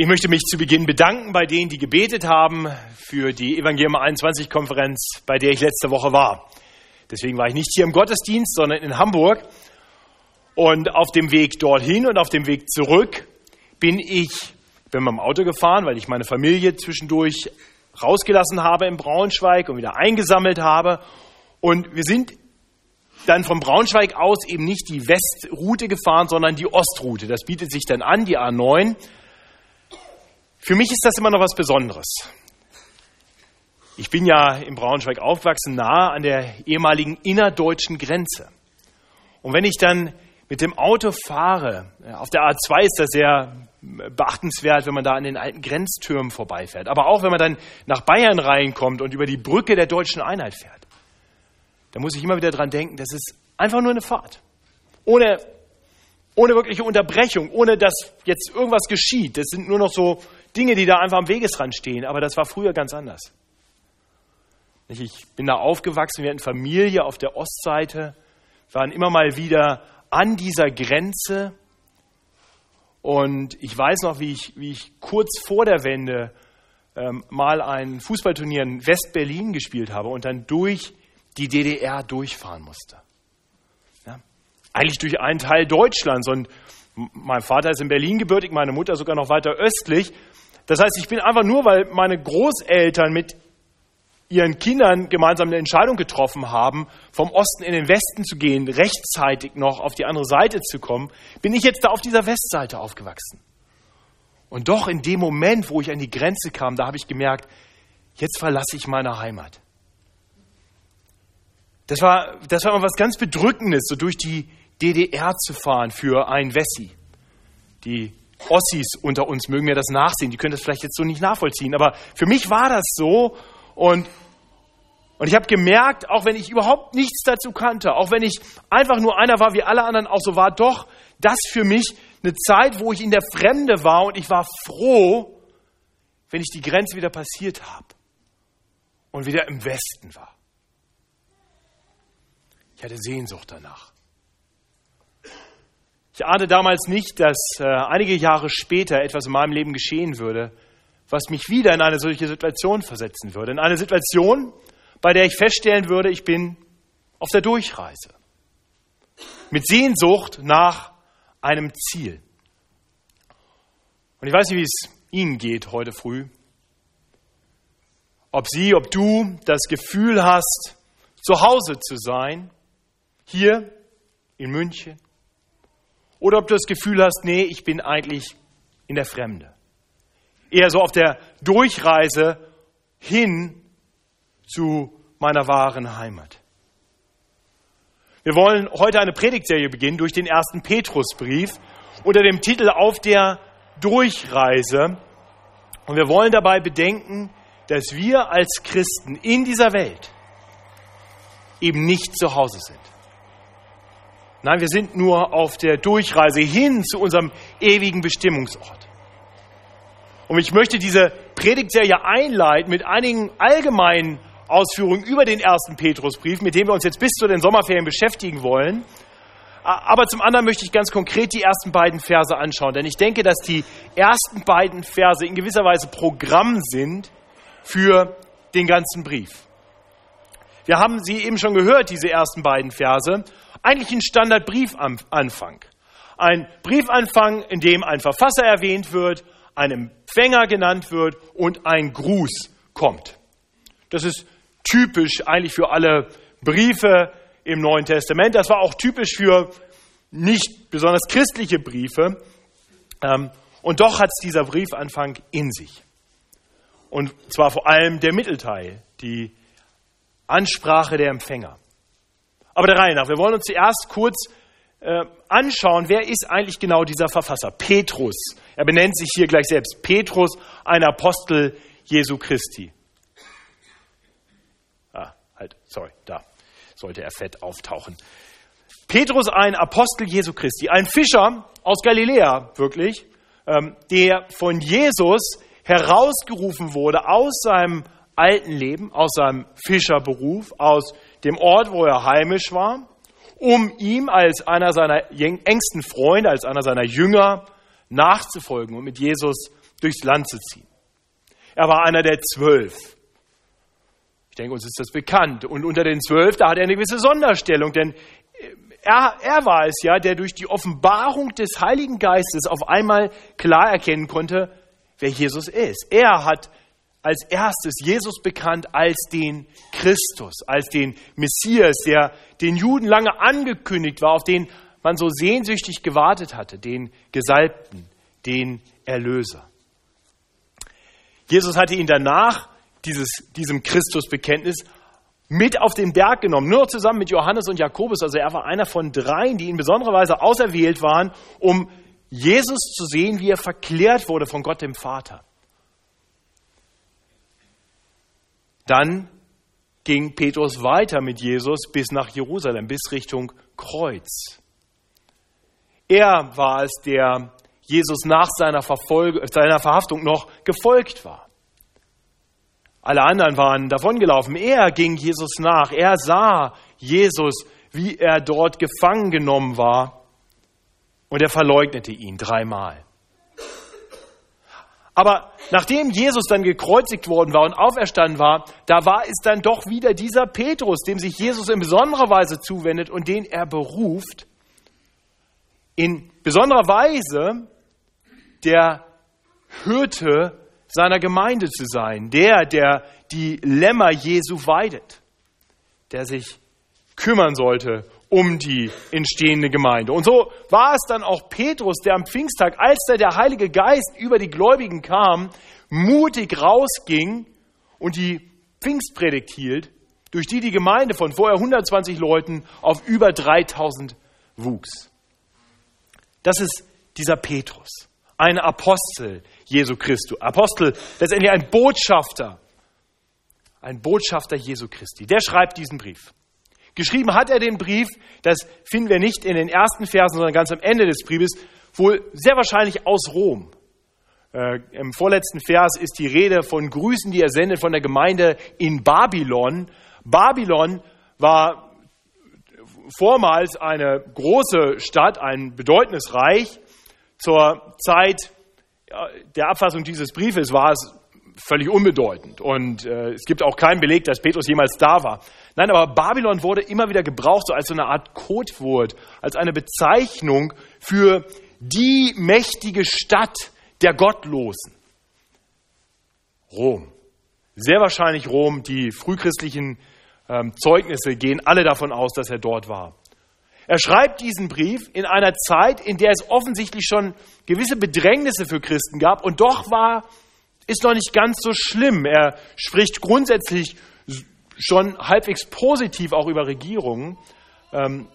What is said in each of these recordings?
Ich möchte mich zu Beginn bedanken bei denen, die gebetet haben für die Evangelium 21 Konferenz, bei der ich letzte Woche war. Deswegen war ich nicht hier im Gottesdienst, sondern in Hamburg. Und auf dem Weg dorthin und auf dem Weg zurück bin ich, bin mit dem Auto gefahren, weil ich meine Familie zwischendurch rausgelassen habe in Braunschweig und wieder eingesammelt habe. Und wir sind dann von Braunschweig aus eben nicht die Westroute gefahren, sondern die Ostroute. Das bietet sich dann an, die A9. Für mich ist das immer noch was Besonderes. Ich bin ja in Braunschweig aufgewachsen, nahe an der ehemaligen innerdeutschen Grenze. Und wenn ich dann mit dem Auto fahre, auf der A2 ist das sehr beachtenswert, wenn man da an den alten Grenztürmen vorbeifährt. Aber auch wenn man dann nach Bayern reinkommt und über die Brücke der deutschen Einheit fährt, da muss ich immer wieder dran denken, das ist einfach nur eine Fahrt. Ohne, ohne wirkliche Unterbrechung, ohne dass jetzt irgendwas geschieht. Das sind nur noch so Dinge, die da einfach am Wegesrand stehen, aber das war früher ganz anders. Ich bin da aufgewachsen, wir hatten Familie auf der Ostseite, waren immer mal wieder an dieser Grenze. Und ich weiß noch, wie ich, wie ich kurz vor der Wende ähm, mal ein Fußballturnier in West-Berlin gespielt habe und dann durch die DDR durchfahren musste. Ja? Eigentlich durch einen Teil Deutschlands. Und mein Vater ist in Berlin gebürtig, meine Mutter sogar noch weiter östlich. Das heißt, ich bin einfach nur, weil meine Großeltern mit ihren Kindern gemeinsam eine Entscheidung getroffen haben, vom Osten in den Westen zu gehen, rechtzeitig noch auf die andere Seite zu kommen, bin ich jetzt da auf dieser Westseite aufgewachsen. Und doch in dem Moment, wo ich an die Grenze kam, da habe ich gemerkt, jetzt verlasse ich meine Heimat. Das war, das war was ganz Bedrückendes, so durch die DDR zu fahren für ein Wessi. Die Ossis unter uns mögen mir das nachsehen, die können das vielleicht jetzt so nicht nachvollziehen, aber für mich war das so und, und ich habe gemerkt, auch wenn ich überhaupt nichts dazu kannte, auch wenn ich einfach nur einer war, wie alle anderen auch so war, doch das für mich eine Zeit, wo ich in der Fremde war und ich war froh, wenn ich die Grenze wieder passiert habe und wieder im Westen war. Ich hatte Sehnsucht danach. Ich ahnte damals nicht, dass äh, einige Jahre später etwas in meinem Leben geschehen würde, was mich wieder in eine solche Situation versetzen würde. In eine Situation, bei der ich feststellen würde, ich bin auf der Durchreise. Mit Sehnsucht nach einem Ziel. Und ich weiß nicht, wie es Ihnen geht heute früh. Ob Sie, ob du das Gefühl hast, zu Hause zu sein, hier in München, oder ob du das Gefühl hast, nee, ich bin eigentlich in der Fremde. Eher so auf der Durchreise hin zu meiner wahren Heimat. Wir wollen heute eine Predigtserie beginnen durch den ersten Petrusbrief unter dem Titel Auf der Durchreise. Und wir wollen dabei bedenken, dass wir als Christen in dieser Welt eben nicht zu Hause sind. Nein, wir sind nur auf der Durchreise hin zu unserem ewigen Bestimmungsort. Und ich möchte diese Predigtserie einleiten mit einigen allgemeinen Ausführungen über den ersten Petrusbrief, mit dem wir uns jetzt bis zu den Sommerferien beschäftigen wollen. Aber zum anderen möchte ich ganz konkret die ersten beiden Verse anschauen, denn ich denke, dass die ersten beiden Verse in gewisser Weise Programm sind für den ganzen Brief. Wir haben sie eben schon gehört, diese ersten beiden Verse eigentlich ein Standardbriefanfang. Ein Briefanfang, in dem ein Verfasser erwähnt wird, ein Empfänger genannt wird und ein Gruß kommt. Das ist typisch eigentlich für alle Briefe im Neuen Testament. Das war auch typisch für nicht besonders christliche Briefe. Ähm, und doch hat es dieser Briefanfang in sich. Und zwar vor allem der Mittelteil, die Ansprache der Empfänger. Aber der Reihe nach. Wir wollen uns zuerst kurz äh, anschauen, wer ist eigentlich genau dieser Verfasser? Petrus. Er benennt sich hier gleich selbst. Petrus, ein Apostel Jesu Christi. Ah, halt, sorry, da sollte er fett auftauchen. Petrus, ein Apostel Jesu Christi, ein Fischer aus Galiläa, wirklich, ähm, der von Jesus herausgerufen wurde aus seinem alten Leben, aus seinem Fischerberuf, aus dem Ort, wo er heimisch war, um ihm als einer seiner engsten Freunde, als einer seiner Jünger nachzufolgen und mit Jesus durchs Land zu ziehen. Er war einer der zwölf. Ich denke, uns ist das bekannt. Und unter den zwölf, da hat er eine gewisse Sonderstellung, denn er, er war es ja, der durch die Offenbarung des Heiligen Geistes auf einmal klar erkennen konnte, wer Jesus ist. Er hat als erstes Jesus bekannt als den Christus, als den Messias, der den Juden lange angekündigt war, auf den man so sehnsüchtig gewartet hatte, den Gesalbten, den Erlöser. Jesus hatte ihn danach, dieses, diesem Christusbekenntnis, mit auf den Berg genommen, nur zusammen mit Johannes und Jakobus. Also er war einer von dreien, die in besonderer Weise auserwählt waren, um Jesus zu sehen, wie er verklärt wurde von Gott dem Vater. Dann ging Petrus weiter mit Jesus bis nach Jerusalem, bis Richtung Kreuz. Er war es, der Jesus nach seiner, Verfolge, seiner Verhaftung noch gefolgt war. Alle anderen waren davongelaufen. Er ging Jesus nach. Er sah Jesus, wie er dort gefangen genommen war. Und er verleugnete ihn dreimal. Aber nachdem Jesus dann gekreuzigt worden war und auferstanden war, da war es dann doch wieder dieser Petrus, dem sich Jesus in besonderer Weise zuwendet und den er beruft, in besonderer Weise der Hirte seiner Gemeinde zu sein, der, der die Lämmer Jesu weidet, der sich kümmern sollte um die entstehende Gemeinde. Und so war es dann auch Petrus, der am Pfingsttag, als da der Heilige Geist über die Gläubigen kam, mutig rausging und die Pfingstpredigt hielt, durch die die Gemeinde von vorher 120 Leuten auf über 3000 wuchs. Das ist dieser Petrus, ein Apostel Jesu Christi. Apostel, letztendlich ein Botschafter, ein Botschafter Jesu Christi. Der schreibt diesen Brief. Geschrieben hat er den Brief, das finden wir nicht in den ersten Versen, sondern ganz am Ende des Briefes, wohl sehr wahrscheinlich aus Rom. Äh, Im vorletzten Vers ist die Rede von Grüßen, die er sendet von der Gemeinde in Babylon. Babylon war vormals eine große Stadt, ein bedeutendes Reich. Zur Zeit der Abfassung dieses Briefes war es völlig unbedeutend. Und äh, es gibt auch keinen Beleg, dass Petrus jemals da war. Nein, aber Babylon wurde immer wieder gebraucht, so als so eine Art Codewort, als eine Bezeichnung für die mächtige Stadt der Gottlosen. Rom. Sehr wahrscheinlich Rom. Die frühchristlichen ähm, Zeugnisse gehen alle davon aus, dass er dort war. Er schreibt diesen Brief in einer Zeit, in der es offensichtlich schon gewisse Bedrängnisse für Christen gab und doch war ist noch nicht ganz so schlimm. Er spricht grundsätzlich schon halbwegs positiv auch über Regierungen. Ähm,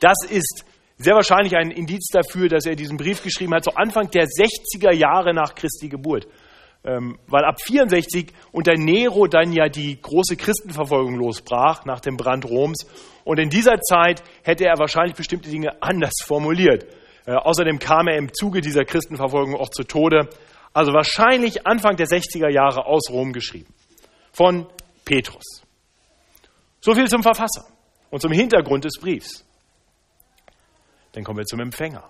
das ist sehr wahrscheinlich ein Indiz dafür, dass er diesen Brief geschrieben hat, so Anfang der 60er Jahre nach Christi Geburt. Ähm, weil ab 64 unter Nero dann ja die große Christenverfolgung losbrach nach dem Brand Roms. Und in dieser Zeit hätte er wahrscheinlich bestimmte Dinge anders formuliert. Äh, außerdem kam er im Zuge dieser Christenverfolgung auch zu Tode also wahrscheinlich Anfang der 60er Jahre aus Rom geschrieben, von Petrus. So viel zum Verfasser und zum Hintergrund des Briefs. Dann kommen wir zum Empfänger.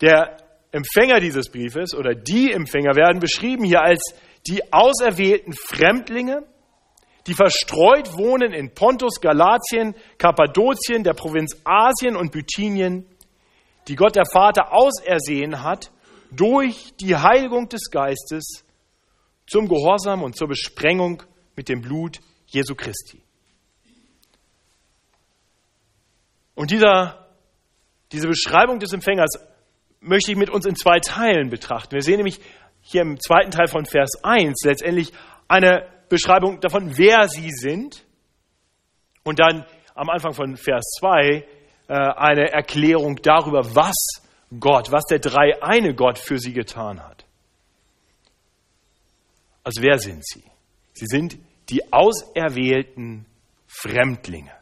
Der Empfänger dieses Briefes oder die Empfänger werden beschrieben hier als die auserwählten Fremdlinge, die verstreut wohnen in Pontus, Galatien, Kappadokien, der Provinz Asien und Bithynien, die Gott der Vater ausersehen hat, durch die Heiligung des Geistes zum Gehorsam und zur Besprengung mit dem Blut Jesu Christi. Und dieser, diese Beschreibung des Empfängers möchte ich mit uns in zwei Teilen betrachten. Wir sehen nämlich hier im zweiten Teil von Vers 1 letztendlich eine Beschreibung davon, wer sie sind. Und dann am Anfang von Vers 2 äh, eine Erklärung darüber, was Gott, was der dreieine Gott für sie getan hat. Also wer sind sie? Sie sind die auserwählten Fremdlinge.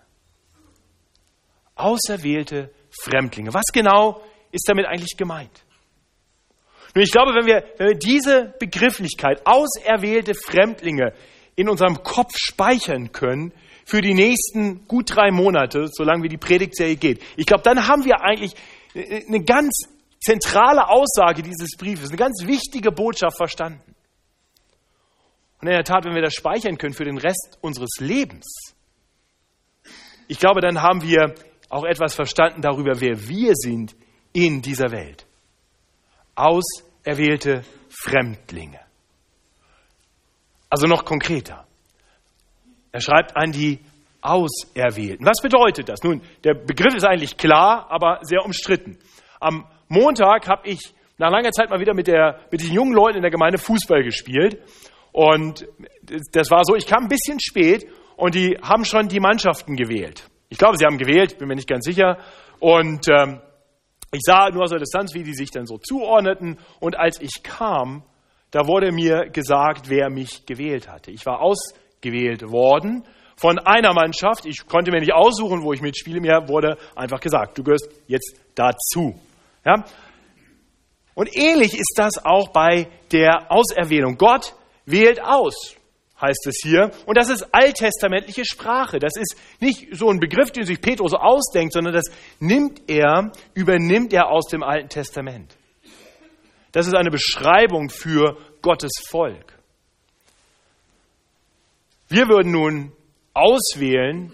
Auserwählte Fremdlinge. Was genau ist damit eigentlich gemeint? Nun, ich glaube, wenn wir, wenn wir diese Begrifflichkeit, auserwählte Fremdlinge, in unserem Kopf speichern können, für die nächsten gut drei Monate, solange wie die Predigtserie geht. Ich glaube, dann haben wir eigentlich eine ganz zentrale Aussage dieses Briefes, eine ganz wichtige Botschaft verstanden. Und in der Tat, wenn wir das speichern können für den Rest unseres Lebens, ich glaube, dann haben wir auch etwas verstanden darüber, wer wir sind in dieser Welt. Auserwählte Fremdlinge. Also noch konkreter. Er schreibt an die Auserwählten. Was bedeutet das? Nun, der Begriff ist eigentlich klar, aber sehr umstritten. Am Montag habe ich nach langer Zeit mal wieder mit, der, mit den jungen Leuten in der Gemeinde Fußball gespielt. Und das war so, ich kam ein bisschen spät und die haben schon die Mannschaften gewählt. Ich glaube, sie haben gewählt, bin mir nicht ganz sicher. Und ähm, ich sah nur aus der Distanz, wie die sich dann so zuordneten. Und als ich kam, da wurde mir gesagt, wer mich gewählt hatte. Ich war ausgewählt worden von einer Mannschaft. Ich konnte mir nicht aussuchen, wo ich mitspiele. Mir wurde einfach gesagt, du gehörst jetzt dazu. Ja? Und ähnlich ist das auch bei der Auserwählung. Gott wählt aus, heißt es hier. Und das ist alttestamentliche Sprache. Das ist nicht so ein Begriff, den sich Petrus ausdenkt, sondern das nimmt er, übernimmt er aus dem Alten Testament. Das ist eine Beschreibung für Gottes Volk. Wir würden nun auswählen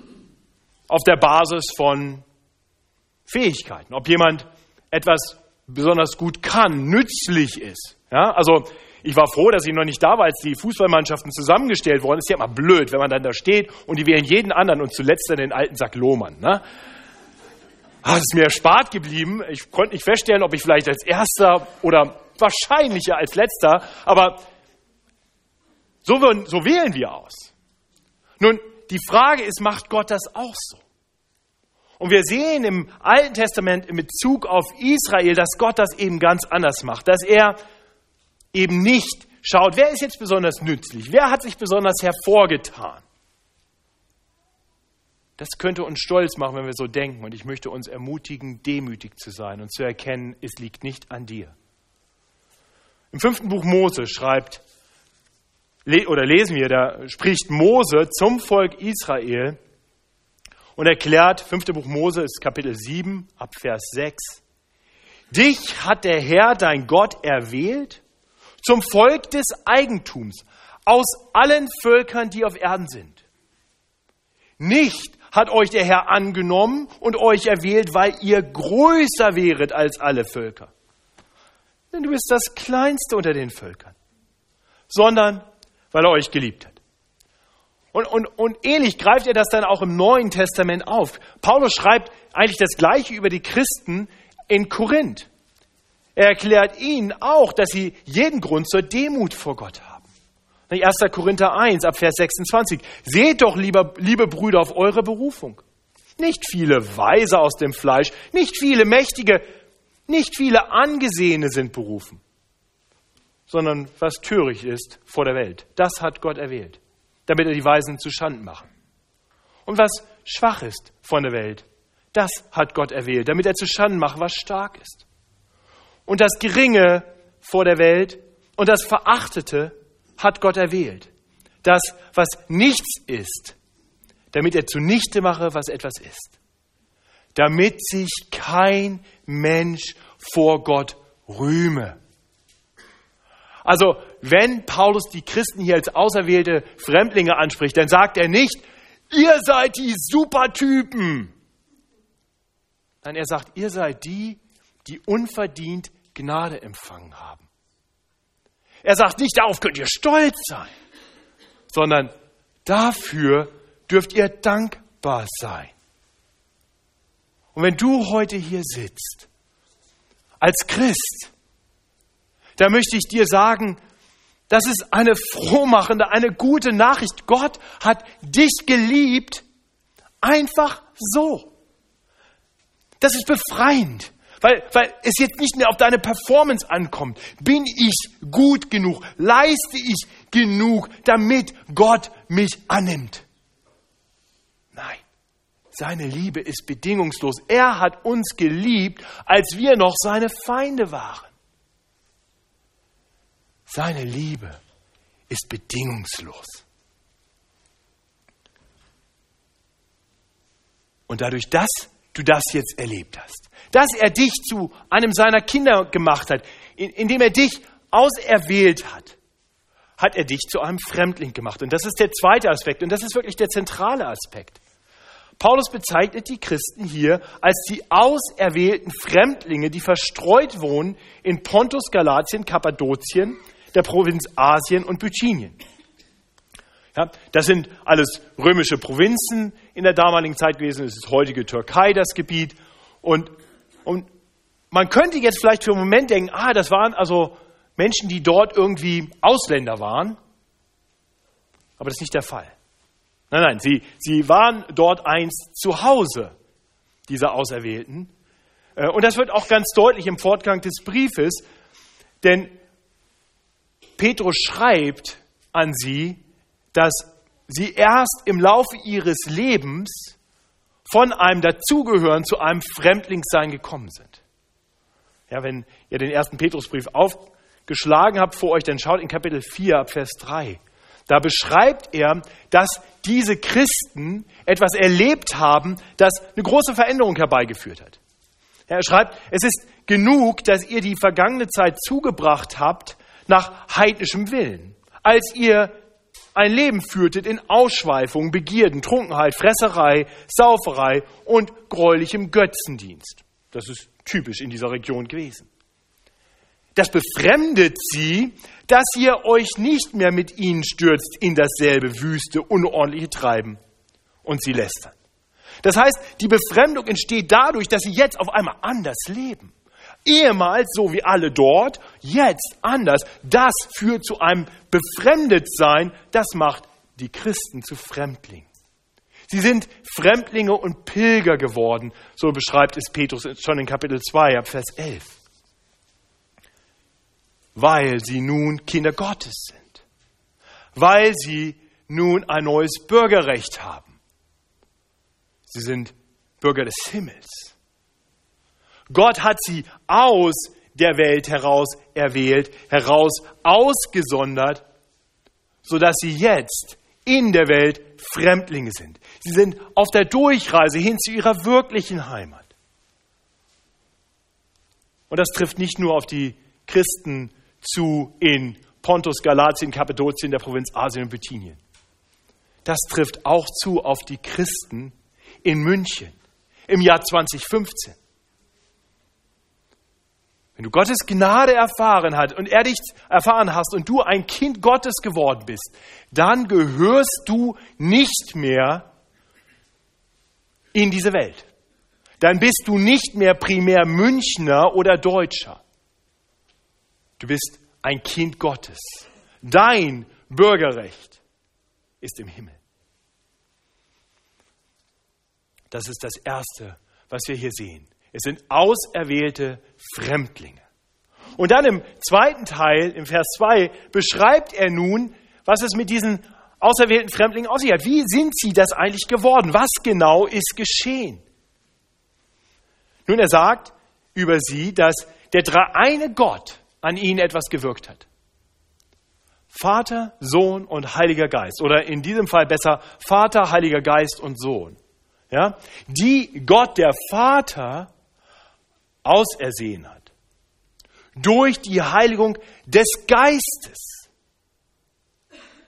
auf der Basis von Fähigkeiten, ob jemand etwas besonders gut kann, nützlich ist. Ja, also ich war froh, dass ich noch nicht da war, als die Fußballmannschaften zusammengestellt worden ist. Ja immer blöd, wenn man dann da steht und die wählen jeden anderen und zuletzt dann den alten Sack Lohmann. Ne? Ah, ist mir erspart geblieben. Ich konnte nicht feststellen, ob ich vielleicht als Erster oder wahrscheinlicher als Letzter, aber so, so wählen wir aus. Nun, die Frage ist, macht Gott das auch so? Und wir sehen im Alten Testament in Bezug auf Israel, dass Gott das eben ganz anders macht, dass er eben nicht schaut, wer ist jetzt besonders nützlich, wer hat sich besonders hervorgetan. Das könnte uns stolz machen, wenn wir so denken. Und ich möchte uns ermutigen, demütig zu sein und zu erkennen, es liegt nicht an dir. Im fünften Buch Mose schreibt, oder lesen wir, da spricht Mose zum Volk Israel und erklärt, fünfte Buch Mose ist Kapitel 7 ab Vers 6, Dich hat der Herr, dein Gott, erwählt zum Volk des Eigentums aus allen Völkern, die auf Erden sind. Nicht hat euch der Herr angenommen und euch erwählt, weil ihr größer wäret als alle Völker. Denn du bist das Kleinste unter den Völkern, sondern weil er euch geliebt hat. Und, und, und ähnlich greift er das dann auch im Neuen Testament auf. Paulus schreibt eigentlich das Gleiche über die Christen in Korinth. Er erklärt ihnen auch, dass sie jeden Grund zur Demut vor Gott haben. 1. Korinther 1 ab Vers 26. Seht doch, lieber, liebe Brüder, auf eure Berufung. Nicht viele Weise aus dem Fleisch, nicht viele Mächtige, nicht viele Angesehene sind berufen, sondern was töricht ist vor der Welt. Das hat Gott erwählt, damit er die Weisen zu Schanden mache. Und was schwach ist von der Welt, das hat Gott erwählt, damit er zu Schanden mache, was stark ist und das Geringe vor der Welt und das Verachtete hat Gott erwählt. Das, was nichts ist, damit er zunichte mache, was etwas ist. Damit sich kein Mensch vor Gott rühme. Also, wenn Paulus die Christen hier als auserwählte Fremdlinge anspricht, dann sagt er nicht, ihr seid die Supertypen. Nein, er sagt, ihr seid die, die unverdient Gnade empfangen haben. Er sagt nicht, darauf könnt ihr stolz sein, sondern dafür dürft ihr dankbar sein. Und wenn du heute hier sitzt, als Christ, da möchte ich dir sagen, das ist eine frohmachende, eine gute Nachricht. Gott hat dich geliebt, einfach so. Das ist befreiend weil, weil es jetzt nicht mehr auf deine Performance ankommt. Bin ich gut genug? Leiste ich genug, damit Gott mich annimmt? Nein. Seine Liebe ist bedingungslos. Er hat uns geliebt, als wir noch seine Feinde waren. Seine Liebe ist bedingungslos. Und dadurch, dass du das jetzt erlebt hast. Dass er dich zu einem seiner Kinder gemacht hat, indem er dich auserwählt hat, hat er dich zu einem Fremdling gemacht. Und das ist der zweite Aspekt und das ist wirklich der zentrale Aspekt. Paulus bezeichnet die Christen hier als die auserwählten Fremdlinge, die verstreut wohnen in Pontus, Galatien, Kappadokien, der Provinz Asien und Bithynien. Ja, das sind alles römische Provinzen in der damaligen Zeit gewesen. Es ist heutige Türkei das Gebiet. Und, und man könnte jetzt vielleicht für einen Moment denken, ah, das waren also Menschen, die dort irgendwie Ausländer waren. Aber das ist nicht der Fall. Nein, nein, sie, sie waren dort einst zu Hause, diese Auserwählten. Äh, und das wird auch ganz deutlich im Fortgang des Briefes, denn Petrus schreibt an sie, dass sie erst im Laufe ihres Lebens von einem Dazugehören zu einem Fremdlingssein gekommen sind. Ja, wenn ihr den ersten Petrusbrief aufgeschlagen habt vor euch, dann schaut in Kapitel 4 ab Vers 3. Da beschreibt er, dass diese Christen etwas erlebt haben, das eine große Veränderung herbeigeführt hat. Er schreibt, es ist genug, dass ihr die vergangene Zeit zugebracht habt nach heidnischem Willen, als ihr ein Leben führtet in Ausschweifung, Begierden, Trunkenheit, Fresserei, Sauferei und gräulichem Götzendienst. Das ist typisch in dieser Region gewesen. Das befremdet sie, dass ihr euch nicht mehr mit ihnen stürzt in dasselbe wüste, unordentliche Treiben und sie lästern. Das heißt, die Befremdung entsteht dadurch, dass sie jetzt auf einmal anders leben. Ehemals so wie alle dort, jetzt anders. Das führt zu einem Befremdetsein, das macht die Christen zu Fremdlingen. Sie sind Fremdlinge und Pilger geworden, so beschreibt es Petrus schon in Kapitel 2, ab Vers 11 weil sie nun Kinder Gottes sind, weil sie nun ein neues Bürgerrecht haben. Sie sind Bürger des Himmels. Gott hat sie aus der Welt heraus erwählt, heraus ausgesondert, sodass sie jetzt in der Welt Fremdlinge sind. Sie sind auf der Durchreise hin zu ihrer wirklichen Heimat. Und das trifft nicht nur auf die Christen zu in Pontus, Galatien, Kappadokien, der Provinz Asien und Bithynien. Das trifft auch zu auf die Christen in München im Jahr 2015. Wenn du Gottes Gnade erfahren hast und er dich erfahren hast und du ein Kind Gottes geworden bist, dann gehörst du nicht mehr in diese Welt. Dann bist du nicht mehr primär Münchner oder Deutscher. Du bist ein Kind Gottes. Dein Bürgerrecht ist im Himmel. Das ist das Erste, was wir hier sehen. Es sind auserwählte Fremdlinge. Und dann im zweiten Teil, im Vers 2, beschreibt er nun, was es mit diesen auserwählten Fremdlingen auf sich hat. Wie sind sie das eigentlich geworden? Was genau ist geschehen? Nun, er sagt über sie, dass der dreieine Gott an ihnen etwas gewirkt hat. Vater, Sohn und Heiliger Geist. Oder in diesem Fall besser Vater, Heiliger Geist und Sohn. Ja? Die Gott, der Vater, ausersehen hat. Durch die Heiligung des Geistes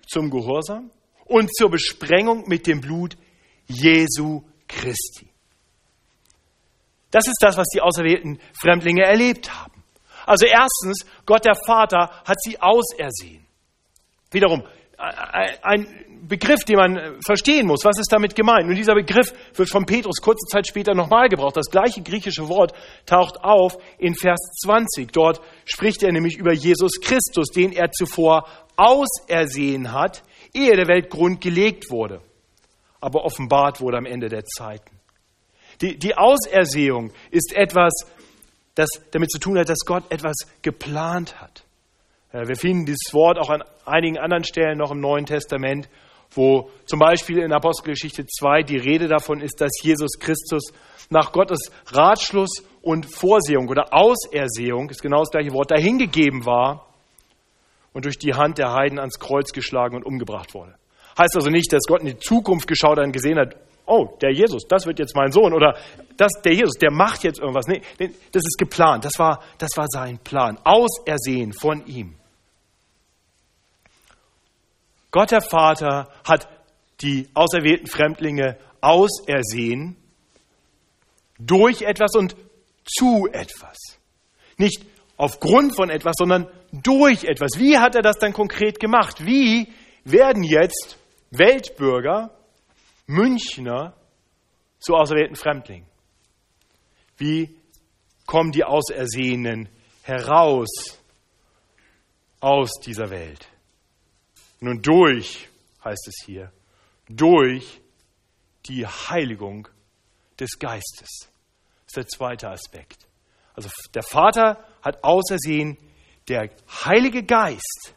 zum Gehorsam und zur Besprengung mit dem Blut Jesu Christi. Das ist das, was die auserwählten Fremdlinge erlebt haben. Also erstens, Gott der Vater hat sie ausersehen. Wiederum, ein Begriff, den man verstehen muss. Was ist damit gemeint? Und dieser Begriff wird von Petrus kurze Zeit später nochmal gebraucht. Das gleiche griechische Wort taucht auf in Vers 20. Dort spricht er nämlich über Jesus Christus, den er zuvor ausersehen hat, ehe der Welt Grund gelegt wurde, aber offenbart wurde am Ende der Zeiten. Die, die Ausersehung ist etwas, das damit zu tun hat, dass Gott etwas geplant hat. Wir finden dieses Wort auch an einigen anderen Stellen noch im Neuen Testament, wo zum Beispiel in Apostelgeschichte 2 die Rede davon ist, dass Jesus Christus nach Gottes Ratschluss und Vorsehung oder Ausersehung, ist genau das gleiche Wort, dahingegeben war und durch die Hand der Heiden ans Kreuz geschlagen und umgebracht wurde. Heißt also nicht, dass Gott in die Zukunft geschaut und gesehen hat, oh, der Jesus, das wird jetzt mein Sohn oder das, der Jesus, der macht jetzt irgendwas. Nee, das ist geplant. Das war, das war sein Plan. Ausersehen von ihm. Gott der Vater hat die auserwählten Fremdlinge ausersehen durch etwas und zu etwas. Nicht aufgrund von etwas, sondern durch etwas. Wie hat er das dann konkret gemacht? Wie werden jetzt Weltbürger, Münchner zu auserwählten Fremdlingen? Wie kommen die Ausersehenen heraus aus dieser Welt? Nun durch, heißt es hier, durch die Heiligung des Geistes. Das ist der zweite Aspekt. Also der Vater hat ausersehen, der Heilige Geist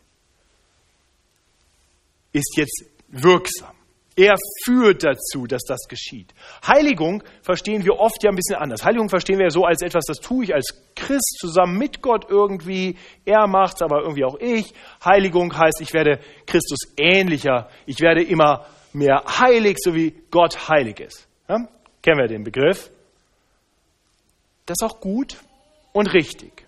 ist jetzt wirksam. Er führt dazu, dass das geschieht. Heiligung verstehen wir oft ja ein bisschen anders. Heiligung verstehen wir ja so als etwas, das tue ich als Christ zusammen mit Gott irgendwie. Er macht es, aber irgendwie auch ich. Heiligung heißt, ich werde Christus ähnlicher. Ich werde immer mehr heilig, so wie Gott heilig ist. Ja? Kennen wir den Begriff? Das ist auch gut und richtig.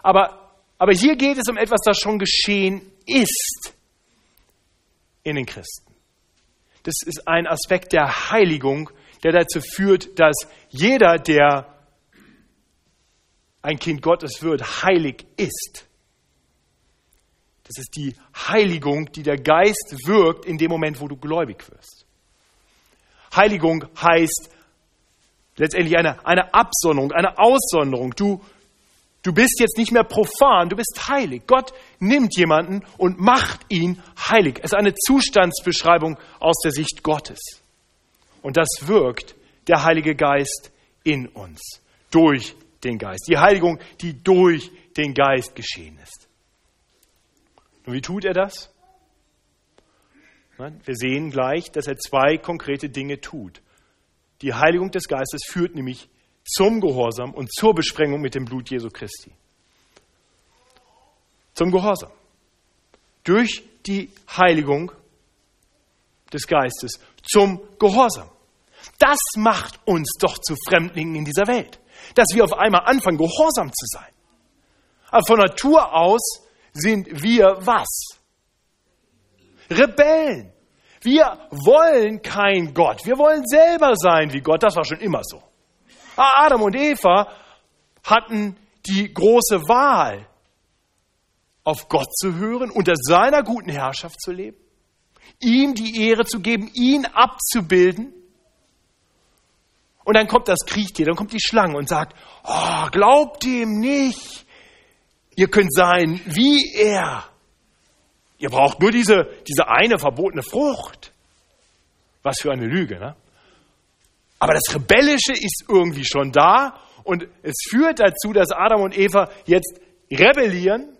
Aber, aber hier geht es um etwas, das schon geschehen ist in den Christen. Das ist ein Aspekt der Heiligung, der dazu führt, dass jeder, der ein Kind Gottes wird, heilig ist. Das ist die Heiligung, die der Geist wirkt in dem Moment, wo du gläubig wirst. Heiligung heißt letztendlich eine, eine Absonderung, eine Aussonderung. Du, du bist jetzt nicht mehr profan, du bist heilig. Gott nimmt jemanden und macht ihn heilig. Es ist eine Zustandsbeschreibung aus der Sicht Gottes. Und das wirkt der Heilige Geist in uns, durch den Geist. Die Heiligung, die durch den Geist geschehen ist. Und wie tut er das? Wir sehen gleich, dass er zwei konkrete Dinge tut. Die Heiligung des Geistes führt nämlich zum Gehorsam und zur Besprengung mit dem Blut Jesu Christi. Zum Gehorsam. Durch die Heiligung des Geistes zum Gehorsam. Das macht uns doch zu Fremdlingen in dieser Welt. Dass wir auf einmal anfangen, gehorsam zu sein. Aber von Natur aus sind wir was? Rebellen. Wir wollen kein Gott. Wir wollen selber sein wie Gott. Das war schon immer so. Adam und Eva hatten die große Wahl, auf Gott zu hören, unter seiner guten Herrschaft zu leben, ihm die Ehre zu geben, ihn abzubilden. Und dann kommt das Kriechtier, dann kommt die Schlange und sagt, oh, glaubt ihm nicht, Ihr könnt sein wie er. Ihr braucht nur diese, diese eine verbotene Frucht. Was für eine Lüge, ne? Aber das Rebellische ist irgendwie schon da und es führt dazu, dass Adam und Eva jetzt rebellieren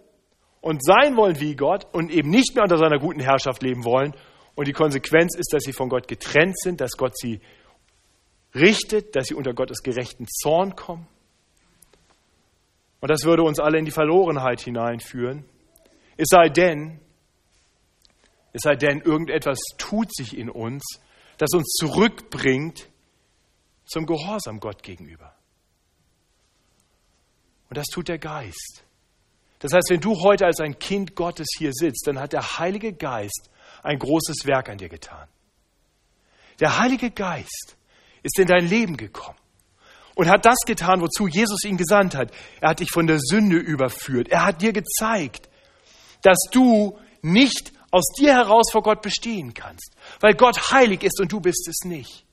und sein wollen wie Gott und eben nicht mehr unter seiner guten Herrschaft leben wollen. Und die Konsequenz ist, dass sie von Gott getrennt sind, dass Gott sie richtet, dass sie unter Gottes gerechten Zorn kommen. Und das würde uns alle in die Verlorenheit hineinführen. Es sei denn, es sei denn, irgendetwas tut sich in uns, das uns zurückbringt zum Gehorsam Gott gegenüber. Und das tut der Geist. Das heißt, wenn du heute als ein Kind Gottes hier sitzt, dann hat der Heilige Geist ein großes Werk an dir getan. Der Heilige Geist ist in dein Leben gekommen und hat das getan, wozu Jesus ihn gesandt hat. Er hat dich von der Sünde überführt. Er hat dir gezeigt, dass du nicht aus dir heraus vor Gott bestehen kannst, weil Gott heilig ist und du bist es nicht.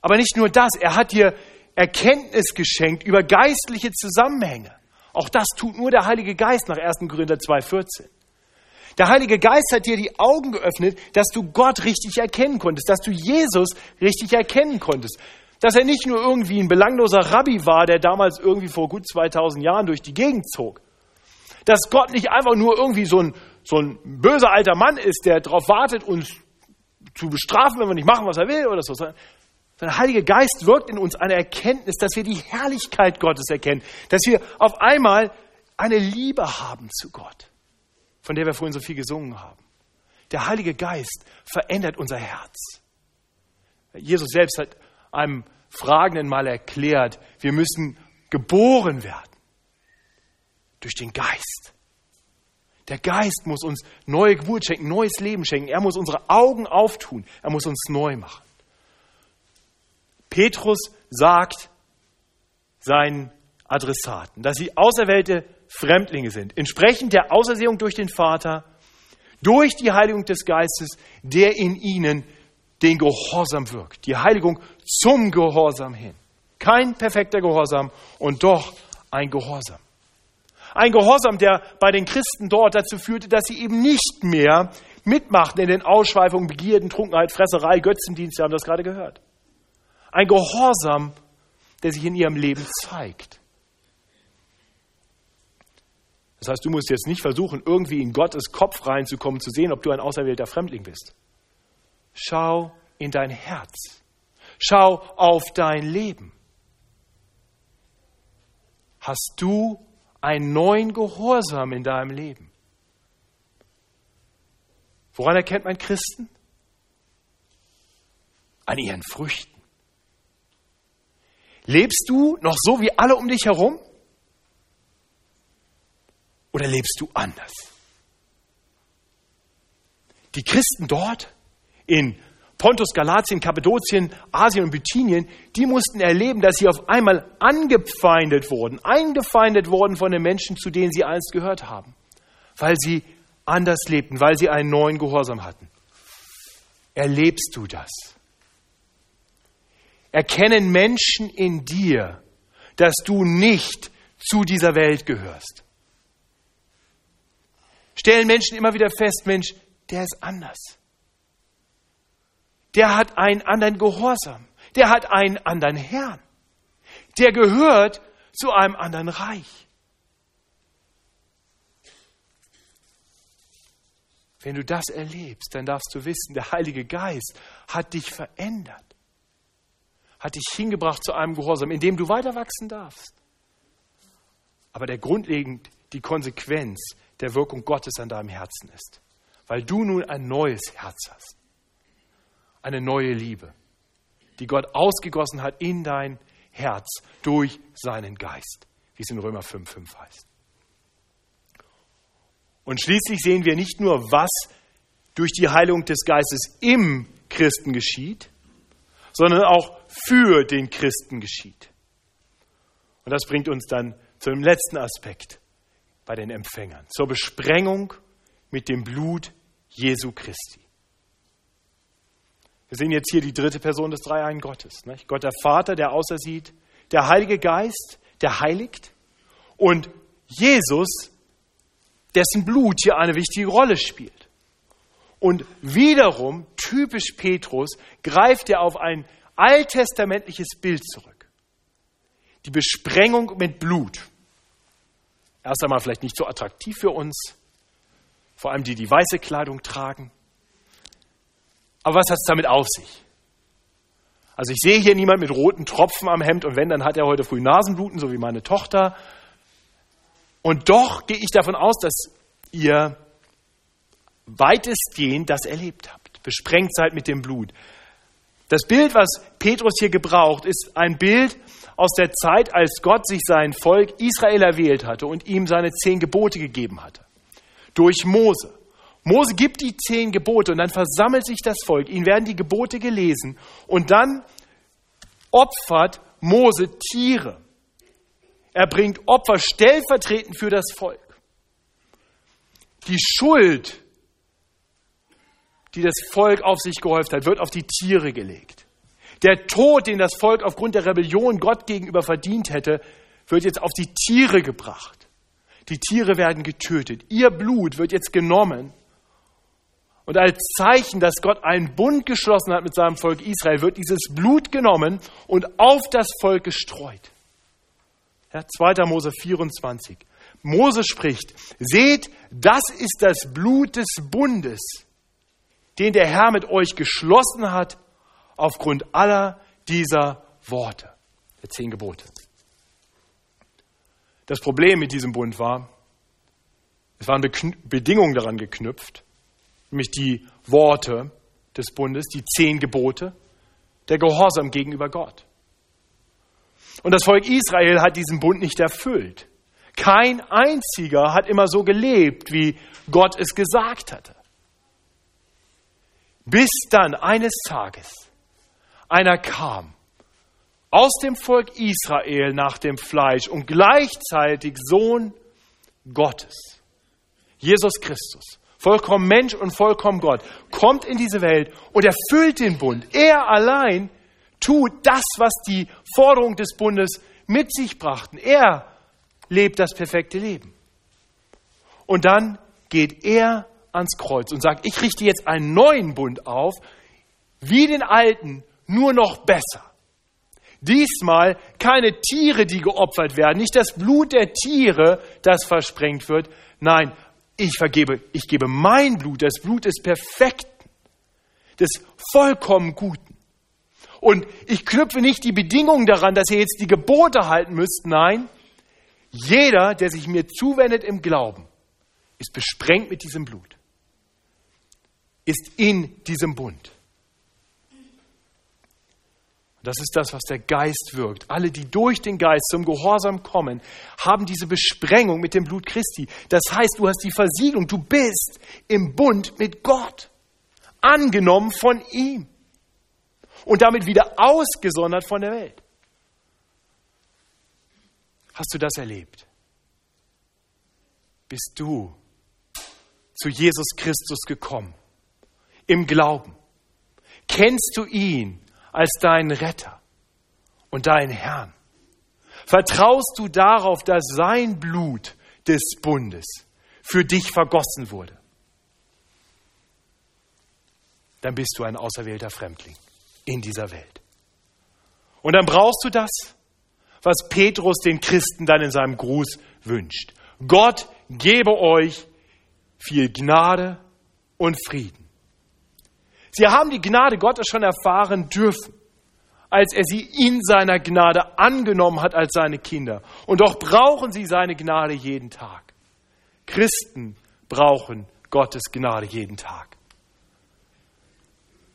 Aber nicht nur das, er hat dir Erkenntnis geschenkt über geistliche Zusammenhänge. Auch das tut nur der Heilige Geist nach 1. Korinther 2,14. Der Heilige Geist hat dir die Augen geöffnet, dass du Gott richtig erkennen konntest, dass du Jesus richtig erkennen konntest. Dass er nicht nur irgendwie ein belangloser Rabbi war, der damals irgendwie vor gut 2000 Jahren durch die Gegend zog. Dass Gott nicht einfach nur irgendwie so ein, so ein böser alter Mann ist, der darauf wartet, uns zu bestrafen, wenn wir nicht machen, was er will oder so. Der Heilige Geist wirkt in uns eine Erkenntnis, dass wir die Herrlichkeit Gottes erkennen, dass wir auf einmal eine Liebe haben zu Gott, von der wir vorhin so viel gesungen haben. Der Heilige Geist verändert unser Herz. Jesus selbst hat einem Fragenden mal erklärt, wir müssen geboren werden durch den Geist. Der Geist muss uns neue Geburt schenken, neues Leben schenken. Er muss unsere Augen auftun. Er muss uns neu machen. Petrus sagt seinen Adressaten, dass sie auserwählte Fremdlinge sind, entsprechend der Ausersehung durch den Vater, durch die Heiligung des Geistes, der in ihnen den Gehorsam wirkt. Die Heiligung zum Gehorsam hin. Kein perfekter Gehorsam und doch ein Gehorsam. Ein Gehorsam, der bei den Christen dort dazu führte, dass sie eben nicht mehr mitmachten in den Ausschweifungen, Begierden, Trunkenheit, Fresserei, Götzendienst, wir haben das gerade gehört. Ein Gehorsam, der sich in ihrem Leben zeigt. Das heißt, du musst jetzt nicht versuchen, irgendwie in Gottes Kopf reinzukommen, zu sehen, ob du ein auserwählter Fremdling bist. Schau in dein Herz. Schau auf dein Leben. Hast du einen neuen Gehorsam in deinem Leben? Woran erkennt man Christen? An ihren Früchten. Lebst du noch so wie alle um dich herum? Oder lebst du anders? Die Christen dort in Pontus, Galatien, Kappadokien, Asien und Bithynien, die mussten erleben, dass sie auf einmal angefeindet wurden, eingefeindet wurden von den Menschen, zu denen sie einst gehört haben, weil sie anders lebten, weil sie einen neuen Gehorsam hatten. Erlebst du das? Erkennen Menschen in dir, dass du nicht zu dieser Welt gehörst? Stellen Menschen immer wieder fest, Mensch, der ist anders. Der hat einen anderen Gehorsam. Der hat einen anderen Herrn. Der gehört zu einem anderen Reich. Wenn du das erlebst, dann darfst du wissen, der Heilige Geist hat dich verändert hat dich hingebracht zu einem Gehorsam, in dem du weiter wachsen darfst. Aber der grundlegend die Konsequenz der Wirkung Gottes an deinem Herzen ist, weil du nun ein neues Herz hast, eine neue Liebe, die Gott ausgegossen hat in dein Herz durch seinen Geist, wie es in Römer 5,5 heißt. Und schließlich sehen wir nicht nur, was durch die Heilung des Geistes im Christen geschieht, sondern auch für den Christen geschieht. Und das bringt uns dann zu dem letzten Aspekt bei den Empfängern, zur Besprengung mit dem Blut Jesu Christi. Wir sehen jetzt hier die dritte Person des Dreieinen Gottes. Nicht? Gott der Vater, der außersieht, der Heilige Geist, der heiligt und Jesus, dessen Blut hier eine wichtige Rolle spielt. Und wiederum, typisch Petrus, greift er auf ein alttestamentliches Bild zurück. Die Besprengung mit Blut. Erst einmal vielleicht nicht so attraktiv für uns, vor allem die, die weiße Kleidung tragen. Aber was hat es damit auf sich? Also ich sehe hier niemand mit roten Tropfen am Hemd und wenn, dann hat er heute früh Nasenbluten, so wie meine Tochter. Und doch gehe ich davon aus, dass ihr weitestgehend das erlebt habt. Besprengt seid mit dem Blut. Das Bild, was Petrus hier gebraucht, ist ein Bild aus der Zeit, als Gott sich sein Volk Israel erwählt hatte und ihm seine zehn Gebote gegeben hatte. Durch Mose. Mose gibt die zehn Gebote und dann versammelt sich das Volk. Ihnen werden die Gebote gelesen und dann opfert Mose Tiere. Er bringt Opfer stellvertretend für das Volk. Die Schuld die das Volk auf sich gehäuft hat, wird auf die Tiere gelegt. Der Tod, den das Volk aufgrund der Rebellion Gott gegenüber verdient hätte, wird jetzt auf die Tiere gebracht. Die Tiere werden getötet. Ihr Blut wird jetzt genommen. Und als Zeichen, dass Gott einen Bund geschlossen hat mit seinem Volk Israel, wird dieses Blut genommen und auf das Volk gestreut. Ja, 2. Mose 24. Mose spricht, seht, das ist das Blut des Bundes, den der Herr mit euch geschlossen hat, aufgrund aller dieser Worte, der zehn Gebote. Das Problem mit diesem Bund war, es waren Bedingungen daran geknüpft, nämlich die Worte des Bundes, die zehn Gebote, der Gehorsam gegenüber Gott. Und das Volk Israel hat diesen Bund nicht erfüllt. Kein einziger hat immer so gelebt, wie Gott es gesagt hatte. Bis dann eines Tages einer kam aus dem Volk Israel nach dem Fleisch und gleichzeitig Sohn Gottes. Jesus Christus, vollkommen Mensch und vollkommen Gott, kommt in diese Welt und erfüllt den Bund. Er allein tut das, was die Forderung des Bundes mit sich brachten. Er lebt das perfekte Leben. Und dann geht er ans Kreuz und sagt, ich richte jetzt einen neuen Bund auf, wie den alten, nur noch besser. Diesmal keine Tiere, die geopfert werden, nicht das Blut der Tiere, das versprengt wird. Nein, ich vergebe, ich gebe mein Blut, das Blut des Perfekten, des vollkommen Guten. Und ich knüpfe nicht die Bedingungen daran, dass ihr jetzt die Gebote halten müsst. Nein, jeder, der sich mir zuwendet im Glauben, ist besprengt mit diesem Blut, ist in diesem Bund. Das ist das, was der Geist wirkt. Alle, die durch den Geist zum Gehorsam kommen, haben diese Besprengung mit dem Blut Christi. Das heißt, du hast die Versiegelung, du bist im Bund mit Gott, angenommen von ihm und damit wieder ausgesondert von der Welt. Hast du das erlebt? Bist du zu Jesus Christus gekommen? Im Glauben? Kennst du ihn als deinen Retter und deinen Herrn? Vertraust du darauf, dass sein Blut des Bundes für dich vergossen wurde? Dann bist du ein auserwählter Fremdling in dieser Welt. Und dann brauchst du das, was Petrus den Christen dann in seinem Gruß wünscht. Gott gebe euch viel Gnade und Frieden. Sie haben die Gnade Gottes schon erfahren dürfen, als er sie in seiner Gnade angenommen hat als seine Kinder. Und doch brauchen sie seine Gnade jeden Tag. Christen brauchen Gottes Gnade jeden Tag.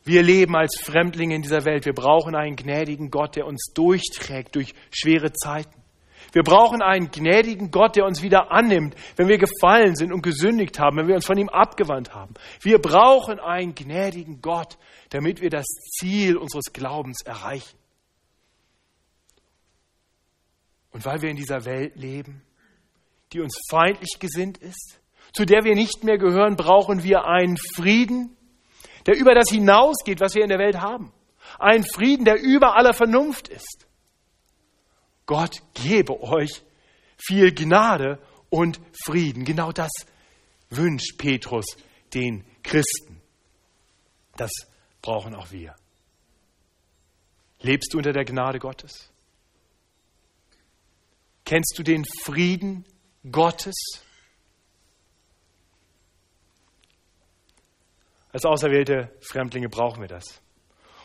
Wir leben als Fremdlinge in dieser Welt. Wir brauchen einen gnädigen Gott, der uns durchträgt durch schwere Zeiten. Wir brauchen einen gnädigen Gott, der uns wieder annimmt, wenn wir gefallen sind und gesündigt haben, wenn wir uns von ihm abgewandt haben. Wir brauchen einen gnädigen Gott, damit wir das Ziel unseres Glaubens erreichen. Und weil wir in dieser Welt leben, die uns feindlich gesinnt ist, zu der wir nicht mehr gehören, brauchen wir einen Frieden, der über das hinausgeht, was wir in der Welt haben. Ein Frieden, der über aller Vernunft ist. Gott gebe euch viel Gnade und Frieden. Genau das wünscht Petrus den Christen. Das brauchen auch wir. Lebst du unter der Gnade Gottes? Kennst du den Frieden Gottes? Als auserwählte Fremdlinge brauchen wir das.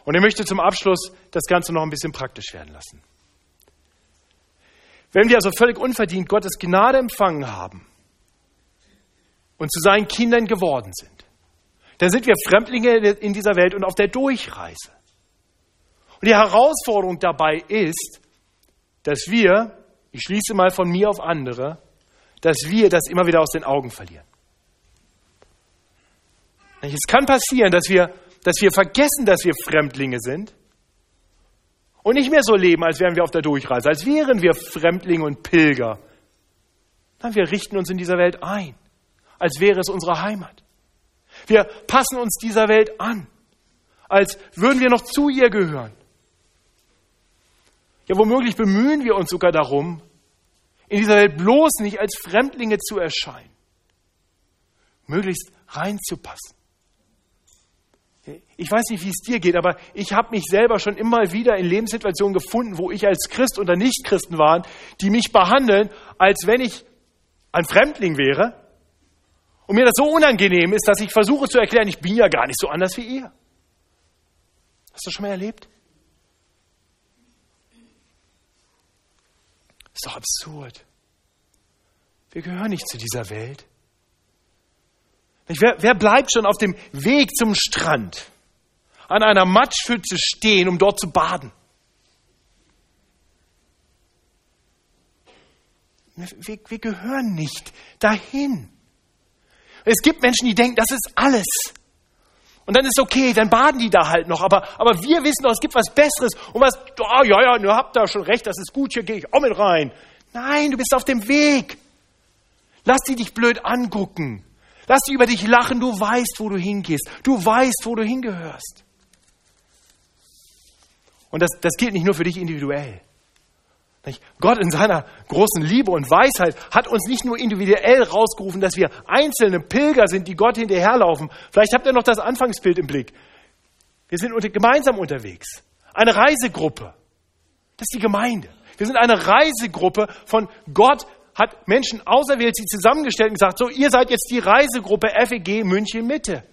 Und ich möchte zum Abschluss das Ganze noch ein bisschen praktisch werden lassen. Wenn wir also völlig unverdient Gottes Gnade empfangen haben und zu seinen Kindern geworden sind, dann sind wir Fremdlinge in dieser Welt und auf der Durchreise. Und die Herausforderung dabei ist, dass wir, ich schließe mal von mir auf andere, dass wir das immer wieder aus den Augen verlieren. Es kann passieren, dass wir, dass wir vergessen, dass wir Fremdlinge sind und nicht mehr so leben, als wären wir auf der Durchreise, als wären wir Fremdlinge und Pilger. Nein, wir richten uns in dieser Welt ein, als wäre es unsere Heimat. Wir passen uns dieser Welt an, als würden wir noch zu ihr gehören. Ja, womöglich bemühen wir uns sogar darum, in dieser Welt bloß nicht als Fremdlinge zu erscheinen, möglichst reinzupassen. Ich weiß nicht, wie es dir geht, aber ich habe mich selber schon immer wieder in Lebenssituationen gefunden, wo ich als Christ oder Nicht-Christen war, die mich behandeln, als wenn ich ein Fremdling wäre. Und mir das so unangenehm ist, dass ich versuche zu erklären, ich bin ja gar nicht so anders wie ihr. Hast du schon mal erlebt? ist doch absurd. Wir gehören nicht zu dieser Welt. Wer, wer bleibt schon auf dem Weg zum Strand? an einer Matschpfütze stehen, um dort zu baden. Wir, wir gehören nicht dahin. Es gibt Menschen, die denken, das ist alles. Und dann ist okay, dann baden die da halt noch. Aber, aber wir wissen doch, es gibt was Besseres. Und was, oh, ja, ja, ihr habt da schon recht, das ist gut, hier gehe ich auch mit rein. Nein, du bist auf dem Weg. Lass die dich blöd angucken. Lass sie über dich lachen. Du weißt, wo du hingehst. Du weißt, wo du hingehörst. Und das, das gilt nicht nur für dich individuell. Gott in seiner großen Liebe und Weisheit hat uns nicht nur individuell rausgerufen, dass wir einzelne Pilger sind, die Gott hinterherlaufen. Vielleicht habt ihr noch das Anfangsbild im Blick. Wir sind gemeinsam unterwegs. Eine Reisegruppe. Das ist die Gemeinde. Wir sind eine Reisegruppe von Gott hat Menschen auserwählt, sie zusammengestellt und gesagt, so, ihr seid jetzt die Reisegruppe FEG München Mitte.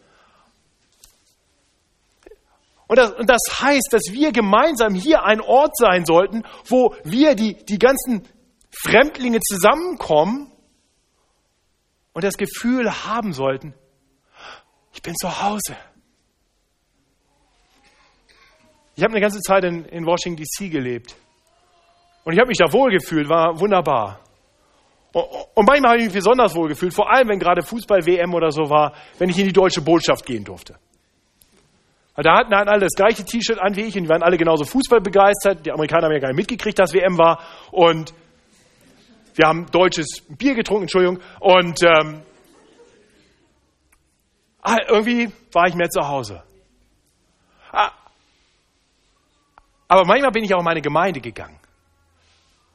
Und das, und das heißt, dass wir gemeinsam hier ein Ort sein sollten, wo wir die, die ganzen Fremdlinge zusammenkommen und das Gefühl haben sollten, ich bin zu Hause. Ich habe eine ganze Zeit in, in Washington DC gelebt. Und ich habe mich da wohlgefühlt, war wunderbar. Und manchmal habe ich mich besonders wohlgefühlt, vor allem wenn gerade Fußball-WM oder so war, wenn ich in die deutsche Botschaft gehen durfte. Da hatten alle das gleiche T-Shirt an wie ich und die waren alle genauso Fußball begeistert. Die Amerikaner haben ja gar nicht mitgekriegt, dass WM war. Und wir haben deutsches Bier getrunken, Entschuldigung. Und ähm, ah, irgendwie war ich mehr zu Hause. Ah, aber manchmal bin ich auch in meine Gemeinde gegangen.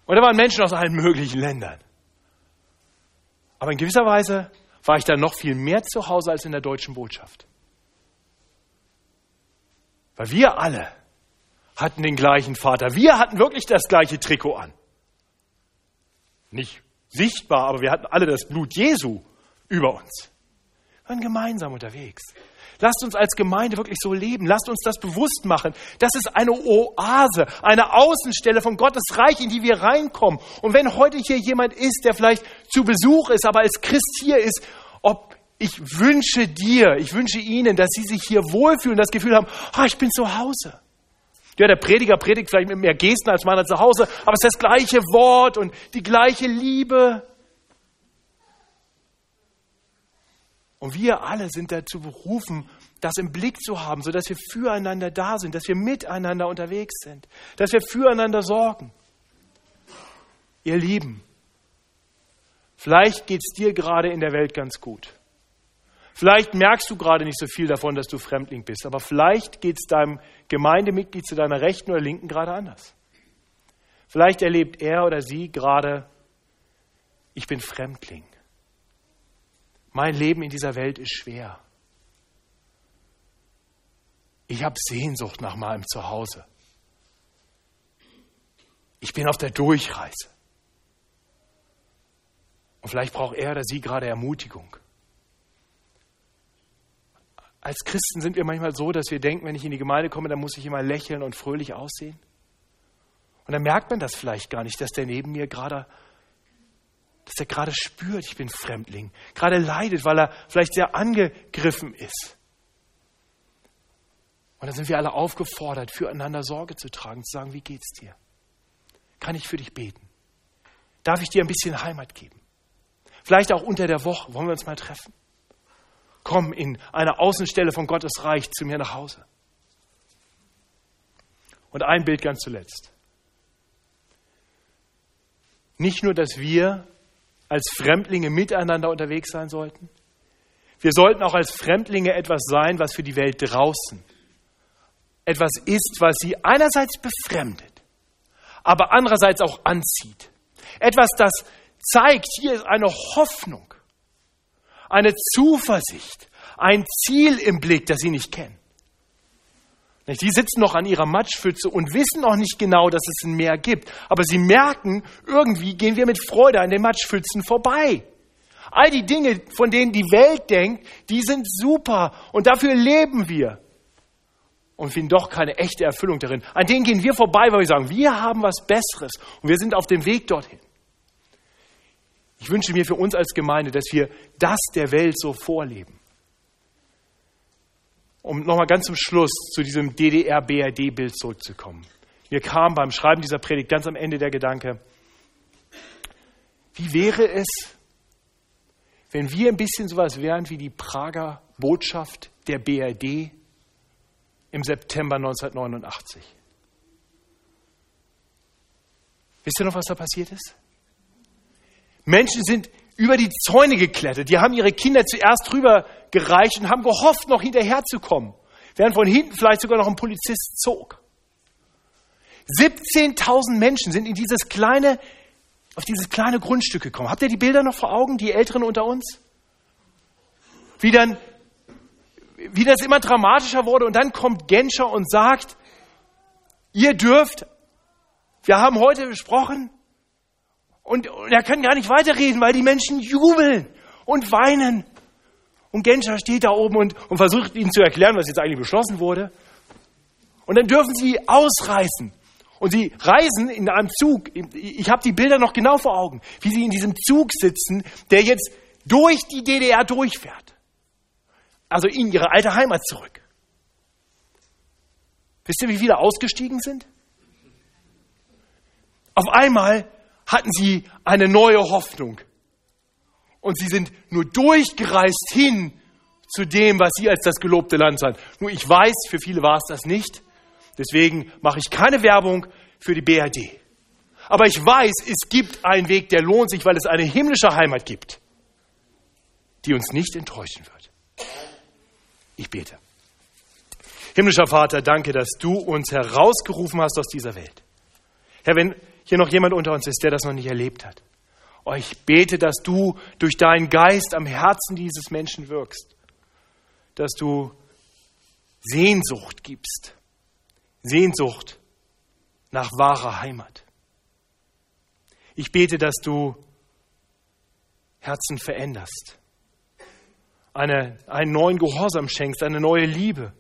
Und da waren Menschen aus allen möglichen Ländern. Aber in gewisser Weise war ich dann noch viel mehr zu Hause als in der deutschen Botschaft. Weil wir alle hatten den gleichen Vater. Wir hatten wirklich das gleiche Trikot an. Nicht sichtbar, aber wir hatten alle das Blut Jesu über uns. Wir waren gemeinsam unterwegs. Lasst uns als Gemeinde wirklich so leben. Lasst uns das bewusst machen. Das ist eine Oase, eine Außenstelle von Gottes Reich, in die wir reinkommen. Und wenn heute hier jemand ist, der vielleicht zu Besuch ist, aber als Christ hier ist, ob ich wünsche dir, ich wünsche Ihnen, dass Sie sich hier wohlfühlen, das Gefühl haben, oh, ich bin zu Hause. Ja, der Prediger predigt vielleicht mit mehr Gesten als meiner zu Hause, aber es ist das gleiche Wort und die gleiche Liebe. Und wir alle sind dazu berufen, das im Blick zu haben, sodass wir füreinander da sind, dass wir miteinander unterwegs sind, dass wir füreinander sorgen. Ihr Lieben, vielleicht geht es dir gerade in der Welt ganz gut. Vielleicht merkst du gerade nicht so viel davon, dass du Fremdling bist, aber vielleicht geht es deinem Gemeindemitglied zu deiner Rechten oder Linken gerade anders. Vielleicht erlebt er oder sie gerade, ich bin Fremdling. Mein Leben in dieser Welt ist schwer. Ich habe Sehnsucht nach meinem Zuhause. Ich bin auf der Durchreise. Und vielleicht braucht er oder sie gerade Ermutigung. Als Christen sind wir manchmal so, dass wir denken, wenn ich in die Gemeinde komme, dann muss ich immer lächeln und fröhlich aussehen. Und dann merkt man das vielleicht gar nicht, dass der neben mir gerade, dass er gerade spürt, ich bin Fremdling, gerade leidet, weil er vielleicht sehr angegriffen ist. Und dann sind wir alle aufgefordert, füreinander Sorge zu tragen, zu sagen, wie geht's dir? Kann ich für dich beten? Darf ich dir ein bisschen Heimat geben? Vielleicht auch unter der Woche, wollen wir uns mal treffen? Komm in eine Außenstelle von Gottes Reich zu mir nach Hause. Und ein Bild ganz zuletzt. Nicht nur, dass wir als Fremdlinge miteinander unterwegs sein sollten, wir sollten auch als Fremdlinge etwas sein, was für die Welt draußen etwas ist, was sie einerseits befremdet, aber andererseits auch anzieht. Etwas, das zeigt, hier ist eine Hoffnung eine Zuversicht, ein Ziel im Blick, das sie nicht kennen. Die sitzen noch an ihrer Matschpfütze und wissen noch nicht genau, dass es ein Meer gibt. Aber sie merken, irgendwie gehen wir mit Freude an den Matschpfützen vorbei. All die Dinge, von denen die Welt denkt, die sind super und dafür leben wir. Und finden doch keine echte Erfüllung darin. An denen gehen wir vorbei, weil wir sagen, wir haben was Besseres und wir sind auf dem Weg dorthin. Ich wünsche mir für uns als Gemeinde, dass wir das der Welt so vorleben. Um nochmal ganz zum Schluss zu diesem DDR-BRD-Bild zurückzukommen. Mir kam beim Schreiben dieser Predigt ganz am Ende der Gedanke, wie wäre es, wenn wir ein bisschen sowas wären wie die Prager Botschaft der BRD im September 1989? Wisst ihr noch, was da passiert ist? Menschen sind über die Zäune geklettert. Die haben ihre Kinder zuerst rüber gereicht und haben gehofft, noch hinterherzukommen, während von hinten vielleicht sogar noch ein Polizist zog. 17.000 Menschen sind in dieses kleine, auf dieses kleine Grundstück gekommen. Habt ihr die Bilder noch vor Augen, die Älteren unter uns? Wie dann, wie das immer dramatischer wurde und dann kommt Genscher und sagt, ihr dürft, wir haben heute besprochen, und, und er kann gar nicht weiterreden, weil die Menschen jubeln und weinen. Und Genscher steht da oben und, und versucht ihnen zu erklären, was jetzt eigentlich beschlossen wurde. Und dann dürfen sie ausreißen. Und sie reisen in einem Zug. Ich habe die Bilder noch genau vor Augen, wie sie in diesem Zug sitzen, der jetzt durch die DDR durchfährt. Also in ihre alte Heimat zurück. Wisst ihr, wie viele ausgestiegen sind? Auf einmal hatten sie eine neue Hoffnung. Und sie sind nur durchgereist hin zu dem, was sie als das gelobte Land sahen. Nur ich weiß, für viele war es das nicht. Deswegen mache ich keine Werbung für die BRD. Aber ich weiß, es gibt einen Weg, der lohnt sich, weil es eine himmlische Heimat gibt, die uns nicht enttäuschen wird. Ich bete. Himmlischer Vater, danke, dass du uns herausgerufen hast aus dieser Welt. Herr, wenn hier noch jemand unter uns ist, der das noch nicht erlebt hat. Oh, ich bete, dass du durch deinen Geist am Herzen dieses Menschen wirkst, dass du Sehnsucht gibst, Sehnsucht nach wahrer Heimat. Ich bete, dass du Herzen veränderst, eine, einen neuen Gehorsam schenkst, eine neue Liebe,